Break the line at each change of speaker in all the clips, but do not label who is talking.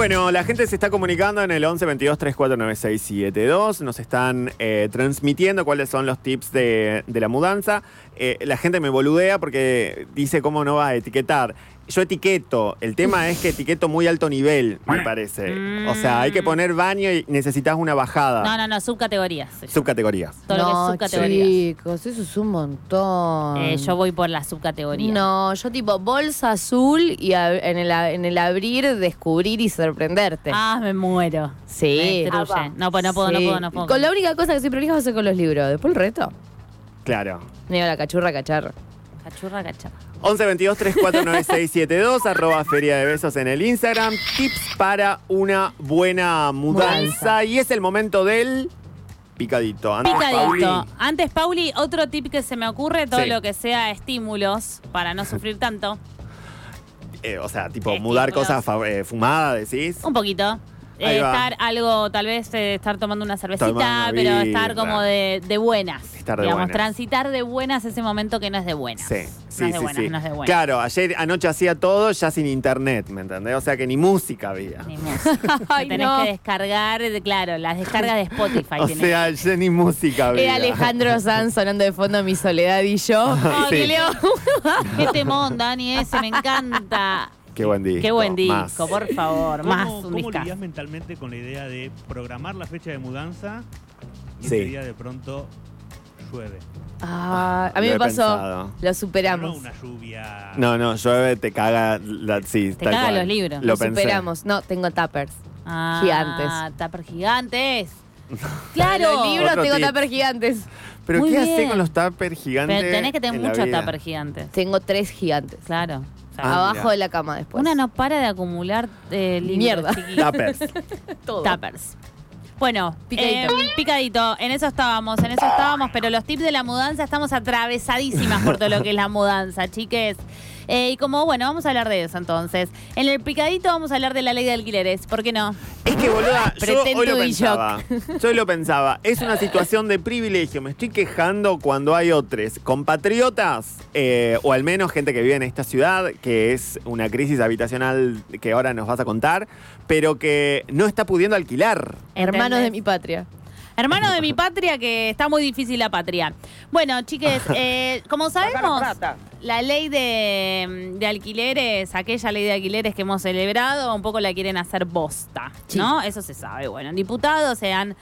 Bueno, la gente se está comunicando en el 11 22 349672. Nos están eh, transmitiendo cuáles son los tips de, de la mudanza. Eh, la gente me boludea porque dice cómo no va a etiquetar. Yo etiqueto. El tema es que etiqueto muy alto nivel, me parece. O sea, hay que poner baño y necesitas una bajada.
No, no, no, subcategorías.
Subcategorías.
Todo lo que es
no,
subcategorías.
chicos, eso es un montón.
Eh, yo voy por la subcategoría.
No, yo tipo bolsa azul y en, el, en el abrir descubrir y sorprenderte.
Ah, me muero.
sí.
Me. No, pues no puedo, no puedo, no puedo.
Con la única cosa que soy prolija va a ser con los libros. Después el resto.
Claro.
Digo, la cachurra, cacharra.
Cachurra, cachorra.
11 22 349672 arroba Feria de Besos en el Instagram. Tips para una buena mudanza.
Mudanza.
Y es el momento del picadito. Antes,
Picadito.
Pauli.
Antes, Pauli, otro tip que se me ocurre, todo
Sí.
lo que sea estímulos para no sufrir tanto.
Eh, o sea, tipo
Estímulos.
mudar cosas eh, fumadas, decís.
Un poquito. Eh, estar algo, tal vez eh, estar tomando una cervecita,
Tomando
pero
birra.
estar como de, de buenas.
Estar de
digamos,
buenas.
transitar de buenas ese momento que no es de buenas.
Sí,
no
sí,
es de
sí,
buenas,
sí.
no es de buenas.
Claro, ayer anoche hacía todo ya sin internet, ¿me entendés? O sea que ni música había.
Ni música.
Ay,
Tenés
no.
que descargar, de- claro, las descargas de Spotify.
O
tenés.
sea, ya ni música había.
Era Alejandro Sanz sonando de fondo Mi Soledad y yo.
Ay,
Sí.
qué leo. Qué temón, Dani, ese me encanta.
Qué buen disco.
Qué buen disco,
Más.
por favor,
¿Cómo,
más un
¿Cómo lidias mentalmente con la idea de programar la fecha de mudanza y
Sí.
ese día de pronto llueve?
Ah, a mí
Lo
me pasó.
pensado.
Lo
No
superamos.
una lluvia.
No, no, llueve, te caga. La, sí,
Te caga
cual.
los libros.
Lo
Lo
pensé.
superamos. No, tengo tuppers.
Ah,
Gigantes.
Tupper gigantes. Claro.
Los libros
Otro
tengo
tip.
tuppers gigantes.
Pero
Muy
¿qué
bien.
hace con los tuppers gigantes?
Pero tenés que tener muchos tupper gigantes.
Tengo tres gigantes.
Claro. O sea,
Ah,
Abajo
mira.
de la cama después.
Una no para de acumular eh, libros
Mierda.
chiquitos.
Tuppers.
Todo.
Tuppers. Bueno,
Picadito.
eh, picadito, en eso estábamos, en eso estábamos, pero los tips de la mudanza estamos atravesadísimas por todo lo que es la mudanza, chiques. Eh, y como, bueno, vamos a hablar de eso entonces. En el picadito vamos a hablar de la ley de alquileres, ¿por qué no?
Es que, boluda, yo hoy lo pensaba. Yo hoy lo pensaba. Es una situación de privilegio. Me estoy quejando cuando hay otros compatriotas, eh, o al menos gente que vive en esta ciudad, que es una crisis habitacional que ahora nos vas a contar, pero que no está pudiendo alquilar.
Hermanos de mi patria.
Hermano de mi patria, que está muy difícil la patria. Bueno, chiques, eh, como sabemos, la ley de, de alquileres, aquella ley de alquileres que hemos celebrado, un poco la quieren hacer bosta, ¿no? Eso se sabe. Bueno, en diputados se han,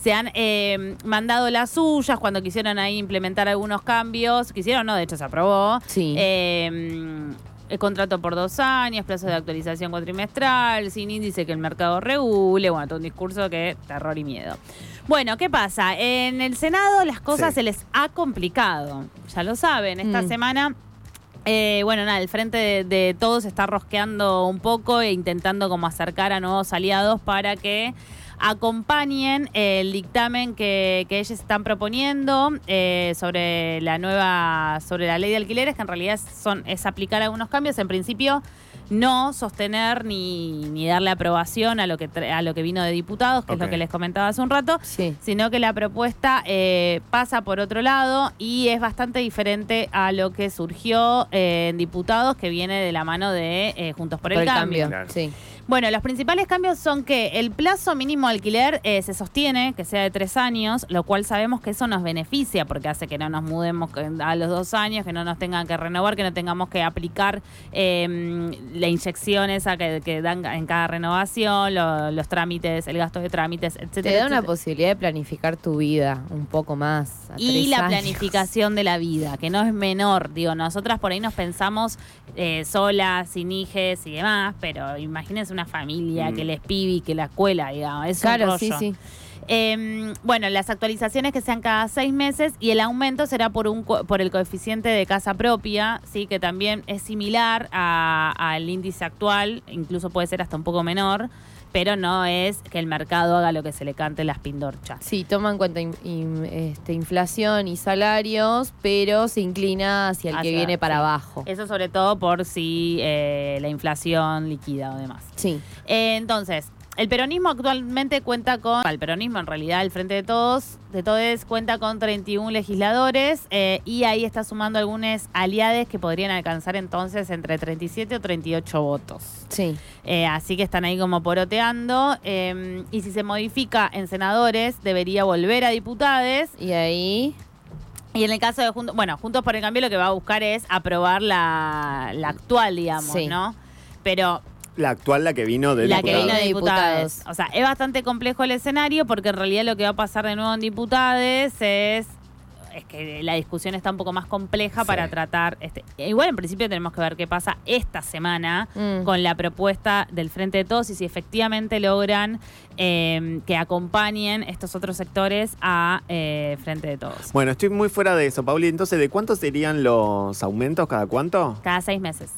se han eh, mandado las suyas cuando quisieron ahí implementar algunos cambios. Quisieron, no, de hecho se aprobó.
Sí.
Eh, el contrato por dos años, plazo de actualización cuatrimestral, sin índice que el mercado regule, bueno, todo un discurso que terror y miedo. Bueno, ¿qué pasa? En el Senado las cosas
Sí.
se les ha complicado, ya lo saben, esta
Mm.
semana... eh, bueno, nada, el frente de, de todos está rosqueando un poco e intentando como acercar a nuevos aliados para que acompañen el dictamen que, que ellos están proponiendo eh, sobre la nueva, sobre la ley de alquileres, que en realidad son, es aplicar algunos cambios. En principio, no sostener ni, ni darle aprobación a lo que tra- a lo que vino de diputados, que es lo que les comentaba hace un rato,
Sí.
sino que la propuesta eh, pasa por otro lado y es bastante diferente a lo que surgió eh, en diputados, que viene de la mano de eh, Juntos por el, Cambio.
Claro.
Sí.
Bueno, los principales cambios son que el plazo mínimo de alquiler eh, se sostiene, que sea de tres años, lo cual sabemos que eso nos beneficia porque hace que no nos mudemos a los dos años, que no nos tengan que renovar, que no tengamos que aplicar eh, la inyección esa que, que dan en cada renovación, lo- los trámites, el gasto de trámites, etcétera.
Te da una posibilidad de planificar tu vida un poco más. a
Y
tres
la
años.
planificación de la vida, que no es menor. Digo, nosotras por ahí nos pensamos eh, solas, sin hijes y demás, pero imagínense una familia
Mm.
que les pibi, que la escuela, digamos. Es un
Claro, sí, sí.
Eh, bueno, las actualizaciones que sean cada seis meses y el aumento será por un por el coeficiente de casa propia, sí, que también es similar al índice actual, incluso puede ser hasta un poco menor, pero no es que el mercado haga lo que se le cante las pindorchas.
Sí, toma en cuenta in- in- este, inflación y salarios, pero se inclina hacia el que viene para
sí.
abajo.
Eso sobre todo por si eh, la inflación liquida o demás.
Sí.
Eh, entonces, el peronismo actualmente cuenta con, el peronismo en realidad, el Frente de Todos, de Todes cuenta con 31 legisladores eh, y ahí está sumando algunos aliados que podrían alcanzar entonces entre 37 o 38 votos.
Sí.
Eh, así que están ahí como poroteando. eh, y si se modifica en senadores, debería volver a diputados.
Y ahí.
Y en el caso de Juntos, bueno, Juntos por el Cambio lo que va a buscar es aprobar la, la actual, digamos,
Sí.
¿no? Pero
La actual, la que vino de
la que
diputado.
vino de diputados.
diputados.
O sea, es bastante complejo el escenario porque en realidad lo que va a pasar de nuevo en diputados es es que la discusión está un poco más compleja
Sí.
para tratar este igual en principio tenemos que ver qué pasa esta semana
Mm.
con la propuesta del Frente de Todos y si efectivamente logran eh, que acompañen estos otros sectores a eh, Frente de Todos.
Bueno, estoy muy fuera de eso, Pauli. Entonces, ¿de cuántos serían los aumentos? ¿Cada cuánto?
Cada seis meses.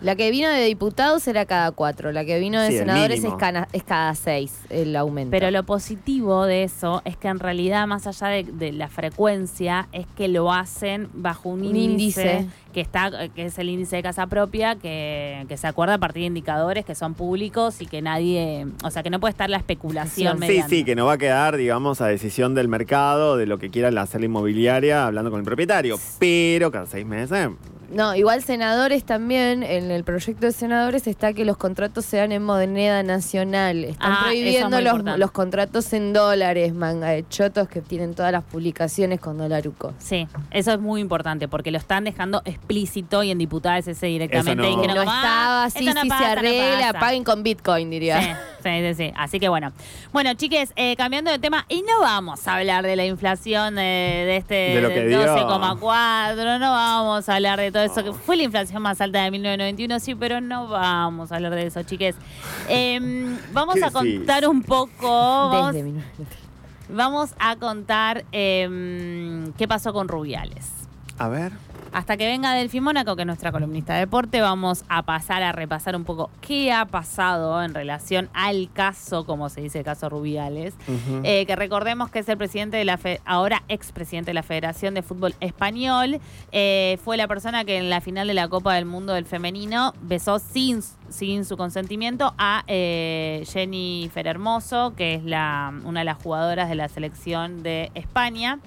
La que vino de diputados era cada cuatro. La que vino de
Sí,
senadores es cada, es cada seis el aumento.
Pero lo positivo de eso es que en realidad, más allá de, de la frecuencia, es que lo hacen bajo un,
Un
índice,
índice.
que está, que es el índice de casa propia, que, que se acuerda a partir de indicadores que son públicos y que nadie, o sea, que no puede estar la especulación
Sí,
Sí,
mediante.
sí, que no va a quedar, digamos, a decisión del mercado, de lo que quiera hacer la inmobiliaria, hablando con el propietario. Pero cada seis meses.
No, igual senadores también, en el proyecto de senadores está que los contratos sean en moneda nacional. Están
Ah, es
prohibiendo los, contratos en dólares, manga de chotos que tienen todas las publicaciones con dolaruco.
Sí, eso es muy importante porque lo están dejando explícito y en diputados ese directamente.
Eso
y
no-
que
No,
como,
estaba
"Ah,
así,
no
si
pasa,
se
no
arregla,
pasa".
paguen con Bitcoin, diría.
Sí, sí, sí, sí. Así que bueno. Bueno, chiques, eh, cambiando de tema, y no vamos a hablar de la inflación eh, de este
De lo que dio.
12,4, no vamos a hablar de todo eso, que fue la inflación más alta de 1991, sí, pero no vamos a hablar de eso, chiques. Em, vamos
¿Qué
a
decís?
contar un poco, vamos,
Desde mi-
vamos a contar qué pasó con Rubiales.
A ver.
Hasta que venga Delfi Mónaco, que es nuestra columnista de deporte, vamos a pasar a repasar un poco qué ha pasado en relación al caso, como se dice, el caso Rubiales. Eh, que recordemos que es el presidente de la fe- ahora expresidente de la Federación de Fútbol Español. Eh, fue la persona que en la final de la Copa del Mundo del Femenino besó sin, sin su consentimiento a eh, Jennifer Hermoso, que es la, una de las jugadoras de la selección de España.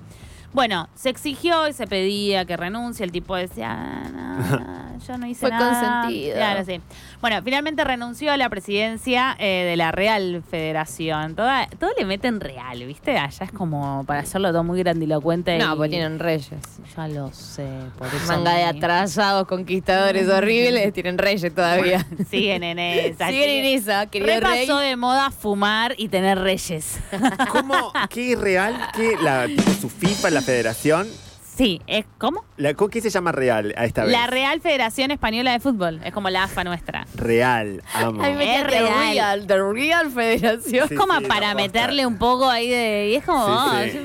Bueno, se exigió y se pedía que renuncie. El tipo decía, "Ah, no, yo no hice
Fue
nada.
consentido.
Claro, sí. Bueno, finalmente renunció a la presidencia eh, de la Real Federación. Toda, todo le meten real, ¿viste? Allá es como para hacerlo todo muy grandilocuente.
No,
y-
porque tienen reyes.
Ya lo sé, por eso.
Manga de atrasados, conquistadores horribles, tienen reyes todavía.
Siguen en esa.
Siguen en esa, querido rey.
Repasó de moda fumar y tener reyes.
¿Cómo? ¿Qué real? ¿Qué? La, tipo, su FIFA, la federación.
Sí, es ¿cómo?
La, ¿cómo- ¿Qué se llama real a esta vez?
La Real Federación Española de Fútbol. Es como la AFA nuestra.
Real, amo.
Ay, me
Es real.
Real, The Real Federación.
Sí,
como
sí,
para
no,
meterle un poco ahí de. Y es como.
Sí,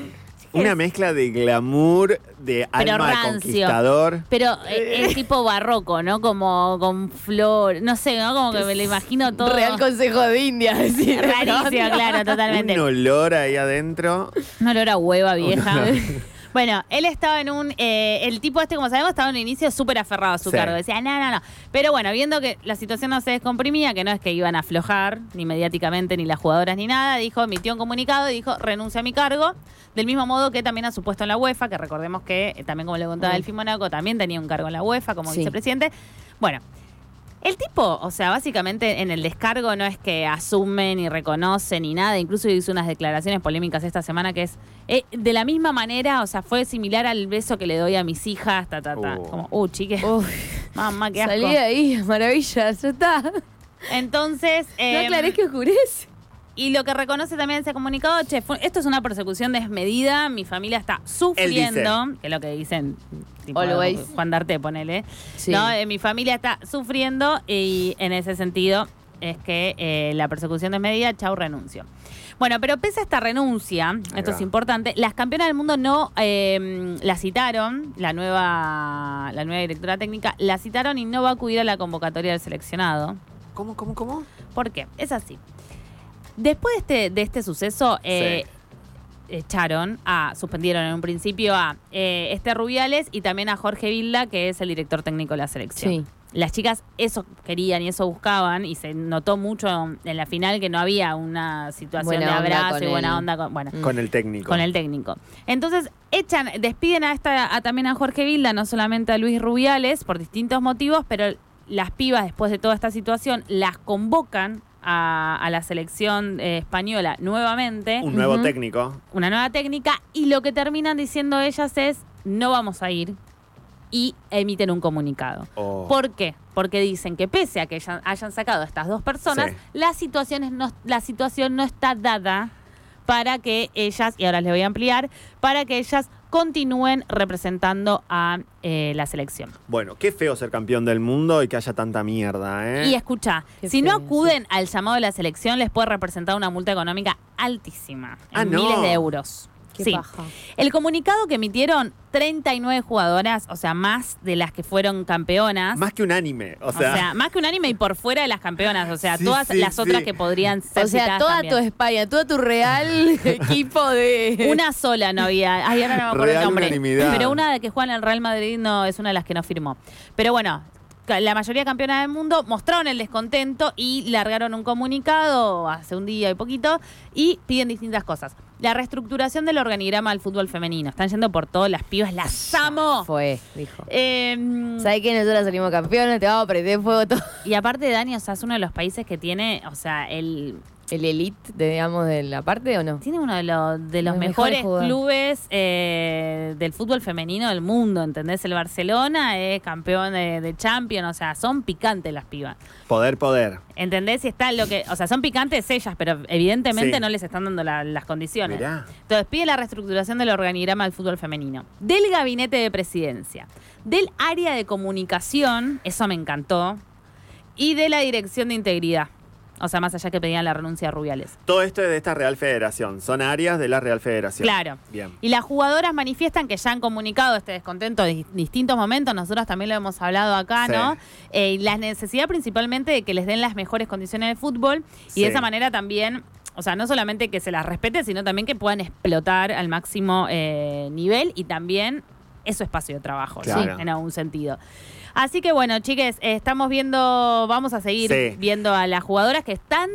oh,
Una mezcla de glamour, de
Pero
alma
rancio.
conquistador.
Pero eh, es tipo barroco, ¿no? Como con flor. No sé, ¿no? Como que me lo imagino todo.
Real Consejo de India, decir.
Rarísimo, claro, totalmente.
Un olor ahí adentro.
Un olor a hueva vieja. Bueno, él estaba en un. eh, el tipo este, como sabemos, estaba en un inicio súper aferrado a su
Sí.
cargo. Decía, no, no, no. Pero bueno, viendo que la situación no se descomprimía, que no es que iban a aflojar, ni mediáticamente, ni las jugadoras, ni nada, dijo, emitió un comunicado y dijo, renuncia a mi cargo. Del mismo modo que también ha supuesto en la UEFA, que recordemos que eh, también, como le contaba
Mm.
Delfín Monaco, también tenía un cargo en la UEFA como
Sí.
vicepresidente. Bueno. El tipo, o sea, básicamente en el descargo no es que asume ni reconoce ni nada, incluso hizo unas declaraciones polémicas esta semana que es eh, de la misma manera, o sea, fue similar al beso que le doy a mis hijas, ta, ta, ta.
Uh.
Como, uh, chique,
Uf,
mamá, qué asco.
salí de ahí, maravilla, ya está.
Entonces,
No
eh,
aclaré que oscurece.
Y lo que reconoce también ese comunicado, che, fue- esto es una persecución desmedida, mi familia está sufriendo, que es lo que dicen tipo,
Always.
Juan D'Arte, ponele.
Sí.
¿no? Eh, mi familia está sufriendo y en ese sentido es que eh, la persecución desmedida, chau, renuncio. Bueno, pero pese a esta renuncia, esto
va.
es importante, las campeonas del mundo no eh, la citaron, la nueva, la nueva directora técnica, la citaron y no va a acudir a la convocatoria del seleccionado.
¿Cómo, cómo, cómo?
¿Por qué? Es así. Después de este, de este suceso, eh, echaron a, suspendieron en un principio a eh, Esther Rubiales y también a Jorge Vilda, que es el director técnico de la selección.
Sí.
las chicas eso querían y eso buscaban y se notó mucho en la final que no había una situación
Buena
de abrazo
con
y buena
el-
onda. Con, bueno,
Mm.
Con el técnico.
con el técnico. Entonces, echan, despiden a esta, a también a Jorge Vilda, no solamente a Luis Rubiales, por distintos motivos, pero las pibas, después de toda esta situación, las convocan a, a la selección eh, española nuevamente,
Un nuevo técnico.
una nueva técnica, y lo que terminan diciendo ellas es, no vamos a ir, y emiten un comunicado.
Oh.
¿Por qué? Porque dicen que pese a que hayan, hayan sacado a estas dos personas,
Sí.
la, situación es no, la situación no está dada para que ellas, y ahora les voy a ampliar, para que ellas continúen representando a eh, la selección.
Bueno, qué feo ser campeón del mundo y que haya tanta mierda, ¿eh?
Y escucha,
Qué
si no acuden al llamado de la selección, les puede representar una multa económica altísima, en
Ah, no.
miles de euros.
Qué
sí.
paja.
El comunicado que emitieron 39 jugadoras, o sea, más de las que fueron campeonas.
Más que un anime. O
O
sea,
sea, más que un anime y por fuera de las campeonas. O sea,
Sí,
todas
sí,
las
sí.
otras que podrían ser
O sea, toda
también.
tu España, todo tu real equipo de.
Una sola no había. Ay, ahora no me acuerdo
Real
el nombre.
unanimidad.
Pero una de que juega en el Real Madrid no es una de las que no firmó. Pero bueno, la mayoría campeonas del mundo mostraron el descontento y largaron un comunicado hace un día y poquito y piden distintas cosas. La reestructuración del organigrama del fútbol femenino. Están yendo por todas las pibas, las amo.
Fue, dijo.
Eh,
¿Sabes que nosotros salimos campeones? Te vamos a prender fuego todo.
y aparte, Dani, o sea, es uno de los países que tiene, o sea, el
¿El elite, de, digamos, de la parte o no?
Tiene uno de, los de los
Los
mejores clubes eh, del fútbol femenino del mundo, ¿entendés? El Barcelona es campeón de, de Champions, o sea, son picantes las pibas.
poder, poder.
¿Entendés? Y está lo que, o sea, son picantes ellas, pero evidentemente
Sí.
no les están dando la- las condiciones.
Mirá.
Entonces pide la reestructuración del organigrama del fútbol femenino, del gabinete de presidencia, del área de comunicación, eso me encantó, y de la dirección de integridad. O sea, más allá que pedían la renuncia a Rubiales.
Todo esto es de esta Real Federación. Son áreas de la Real Federación.
Claro.
Bien.
Y las jugadoras manifiestan que ya han comunicado este descontento en dis- distintos momentos, nosotros también lo hemos hablado acá,
Sí.
¿no? Eh, la necesidad principalmente de que les den las mejores condiciones de fútbol y
Sí.
de esa manera también, o sea, no solamente que se las respete, sino también que puedan explotar al máximo eh, nivel y también es su espacio de trabajo.
Claro.
en algún sentido. Así que bueno, chiques, estamos viendo, vamos a seguir
Sí.
viendo a las jugadoras que están,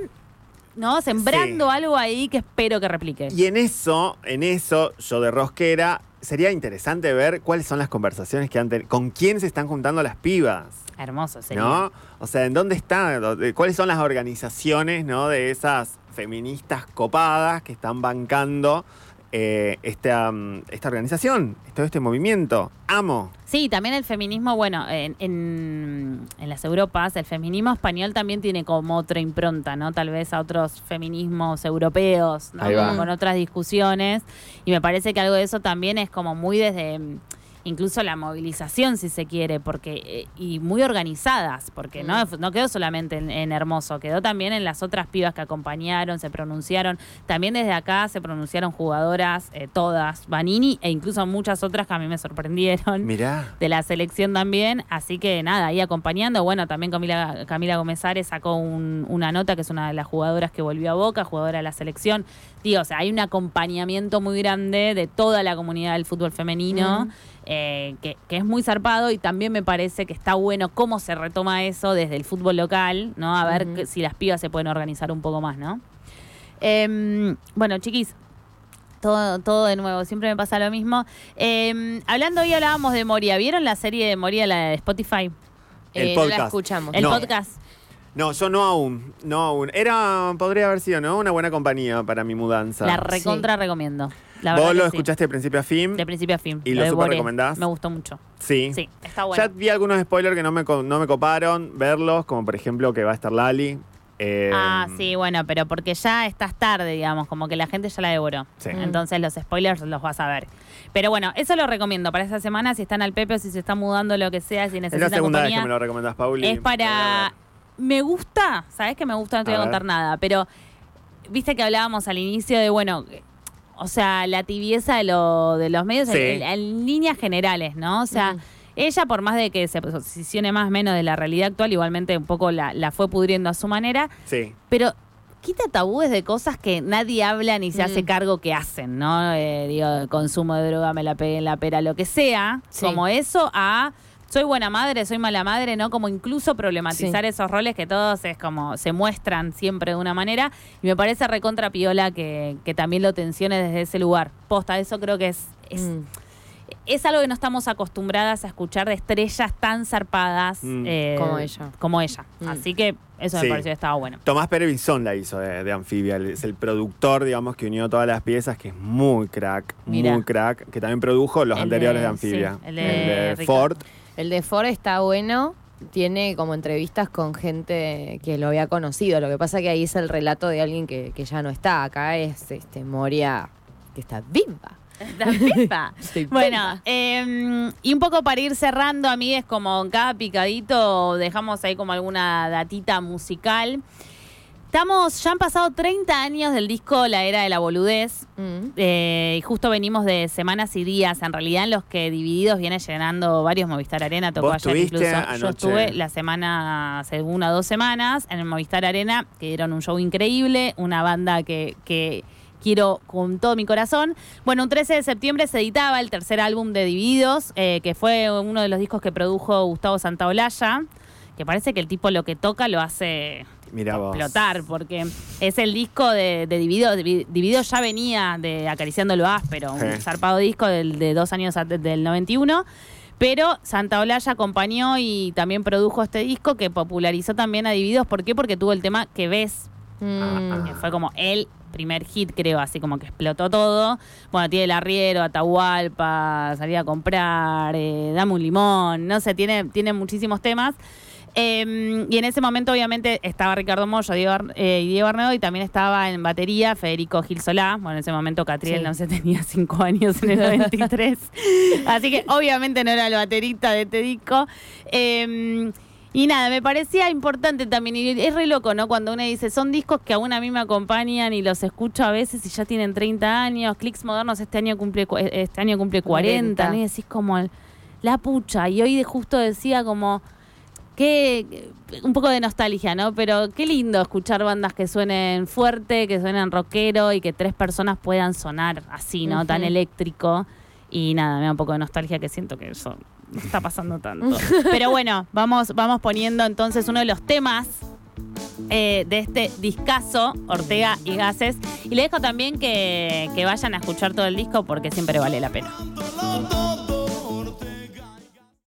¿no? Sembrando
Sí.
algo ahí que espero que replique.
Y en eso, en eso, yo de rosquera, sería interesante ver cuáles son las conversaciones que han tenido, con quién se están juntando las pibas.
Hermoso sería.
¿No? O sea, ¿en dónde están? ¿Dónde- ¿Cuáles son las organizaciones, ¿no? De esas feministas copadas que están bancando eh, esta, mm, esta organización, todo este movimiento. Amo.
Sí, también el feminismo, bueno, en, en, en las Europas, el feminismo español también tiene como otra impronta, ¿no? Tal vez a otros feminismos europeos, ¿no?
Ahí va.
Como Con otras discusiones. Y me parece que algo de eso también es como muy desde mm, incluso la movilización, si se quiere, porque eh, y muy organizadas, porque no, no quedó solamente en, en Hermoso, quedó también en las otras pibas que acompañaron, se pronunciaron. También desde acá se pronunciaron jugadoras, eh, todas, Vanini e incluso muchas otras que a mí me sorprendieron
Mirá.
de la selección también, así que nada, ahí acompañando, bueno, también Camila, Camila Gómez Ares sacó un- una nota que es una de las jugadoras que volvió a Boca, jugadora de la selección, digo, o sea, hay un acompañamiento muy grande de toda la comunidad del fútbol femenino, eh, que, que es muy zarpado y también me parece que está bueno cómo se retoma eso desde el fútbol local, ¿no? A ver que- si las pibas se pueden organizar un poco más, ¿no? Em, bueno, chiquis, todo, todo de nuevo, siempre me pasa lo mismo. Eh, hablando hoy hablábamos de Moria. ¿Vieron la serie de Moria, la de Spotify?
El
Eh, no la escuchamos.
El
No.
podcast.
No, yo no aún, no aún. Era, podría haber sido, ¿no? Una buena compañía para mi mudanza.
La recontra recomiendo. La
¿Vos lo
sí.
escuchaste de principio a fin?
De principio a fin.
¿Y lo
devoré.
super recomendás?
Me gustó mucho.
Sí.
Sí, está bueno.
Ya vi algunos spoilers que no me, no me coparon verlos, como por ejemplo que va a estar Lali. Eh,
Ah, sí, bueno, pero porque ya estás tarde, digamos, como que la gente ya la devoró.
Sí.
Mm.
Entonces los spoilers los vas a ver. Pero bueno, eso lo recomiendo para esta semana, si están al Pepe o si se están mudando, lo que sea, si
Es la
necesitan
segunda vez
compañía.
que me lo recomendás, Pauli.
Es para. Me gusta, ¿sabes que me gusta? No te
A
voy a
ver.
contar nada, pero viste que hablábamos al inicio de, bueno, o sea, la tibieza de, lo, de los medios
Sí.
en, en líneas generales, ¿no? O sea, ella, por más de que se posicione más o menos de la realidad actual, igualmente un poco la, la fue pudriendo a su manera,
Sí.
pero quita tabúes de cosas que nadie habla ni se
Mm.
hace cargo que hacen, ¿no? Eh, digo, consumo de droga, me la pegué en la pera, lo que sea,
Sí.
como eso, a soy buena madre, soy mala madre, ¿no? Como incluso problematizar
Sí.
esos roles que todos es como se muestran siempre de una manera. Y me parece recontra piola que, que también lo tensione desde ese lugar. Posta, eso creo que es, es,
Mm.
es algo que no estamos acostumbradas a escuchar de estrellas tan zarpadas
Mm.
eh,
Como ella.
Como ella.
Mm.
Así que eso
Sí.
me pareció que estaba bueno.
Tomás Pérez la hizo de, de Anfibia, es el productor, digamos, que unió todas las piezas, que es muy crack, muy crack, que también produjo los
El
anteriores de,
de-
Anfibia.
sí, el de.
Ford.
El de Ford está bueno. Tiene como entrevistas con gente que lo había conocido. Lo que pasa que ahí es el relato de alguien que, que ya no está. Acá es este Moria que está viva.
Bueno, eh, y un poco para ir cerrando, amigues, como en cada picadito dejamos ahí como alguna datita musical. Estamos, ya han pasado 30 años del disco La Era de la Boludez.
Mm.
eh, y justo venimos de semanas y días, en realidad, en los que Divididos viene llenando varios Movistar Arena. Tocó
Vos
ayer incluso. Yo estuve la semana, hace una o dos semanas, en el Movistar Arena, que dieron un show increíble, una banda que, que quiero con todo mi corazón. Bueno, un 13 de septiembre se editaba el tercer álbum de Divididos, eh, que fue uno de los discos que produjo Gustavo Santaolalla, que parece que el tipo lo que toca lo hace
Vos.
explotar, porque es el disco de, de Divididos. Divi- Divididos ya venía de Acariciando lo áspero, un
Sí.
zarpado disco del, de dos años antes del 91. Pero Santa Olalla acompañó y también produjo este disco que popularizó también a Divididos. ¿Por qué? Porque tuvo el tema que ves,
Mm.
que fue como el primer hit, creo, así como que explotó todo. Bueno, tiene el arriero, Atahualpa, salir a comprar, eh, dame un limón, no sé, tiene, tiene muchísimos temas. Eh, y en ese momento, obviamente, estaba Ricardo Mollo Diego, eh, y Diego Arnedo, y también estaba en batería Federico Gil Solá. Bueno, en ese momento Catriel
Sí.
no sé, tenía cinco años en el 93. Así que obviamente no era el baterista de este disco. Eh, y nada, me parecía importante también, y es re loco, ¿no? Cuando uno dice, son discos que aún a mí me acompañan y los escucho a veces y ya tienen 30 años, Clicks Modernos este año cumple, cu- este año cumple 40,
40.
¿no? Y decís como, la pucha, y hoy de justo decía como, que un poco de nostalgia, ¿no? Pero qué lindo escuchar bandas que suenen fuerte, que suenen rockero y que tres personas puedan sonar así, ¿no? Tan eléctrico. Y nada, me da un poco de nostalgia que siento que eso no está pasando tanto. Pero bueno, vamos, vamos poniendo entonces uno de los temas eh, de este discazo, Ortega y Gases. Y le dejo también que, que vayan a escuchar todo el disco porque siempre vale la pena.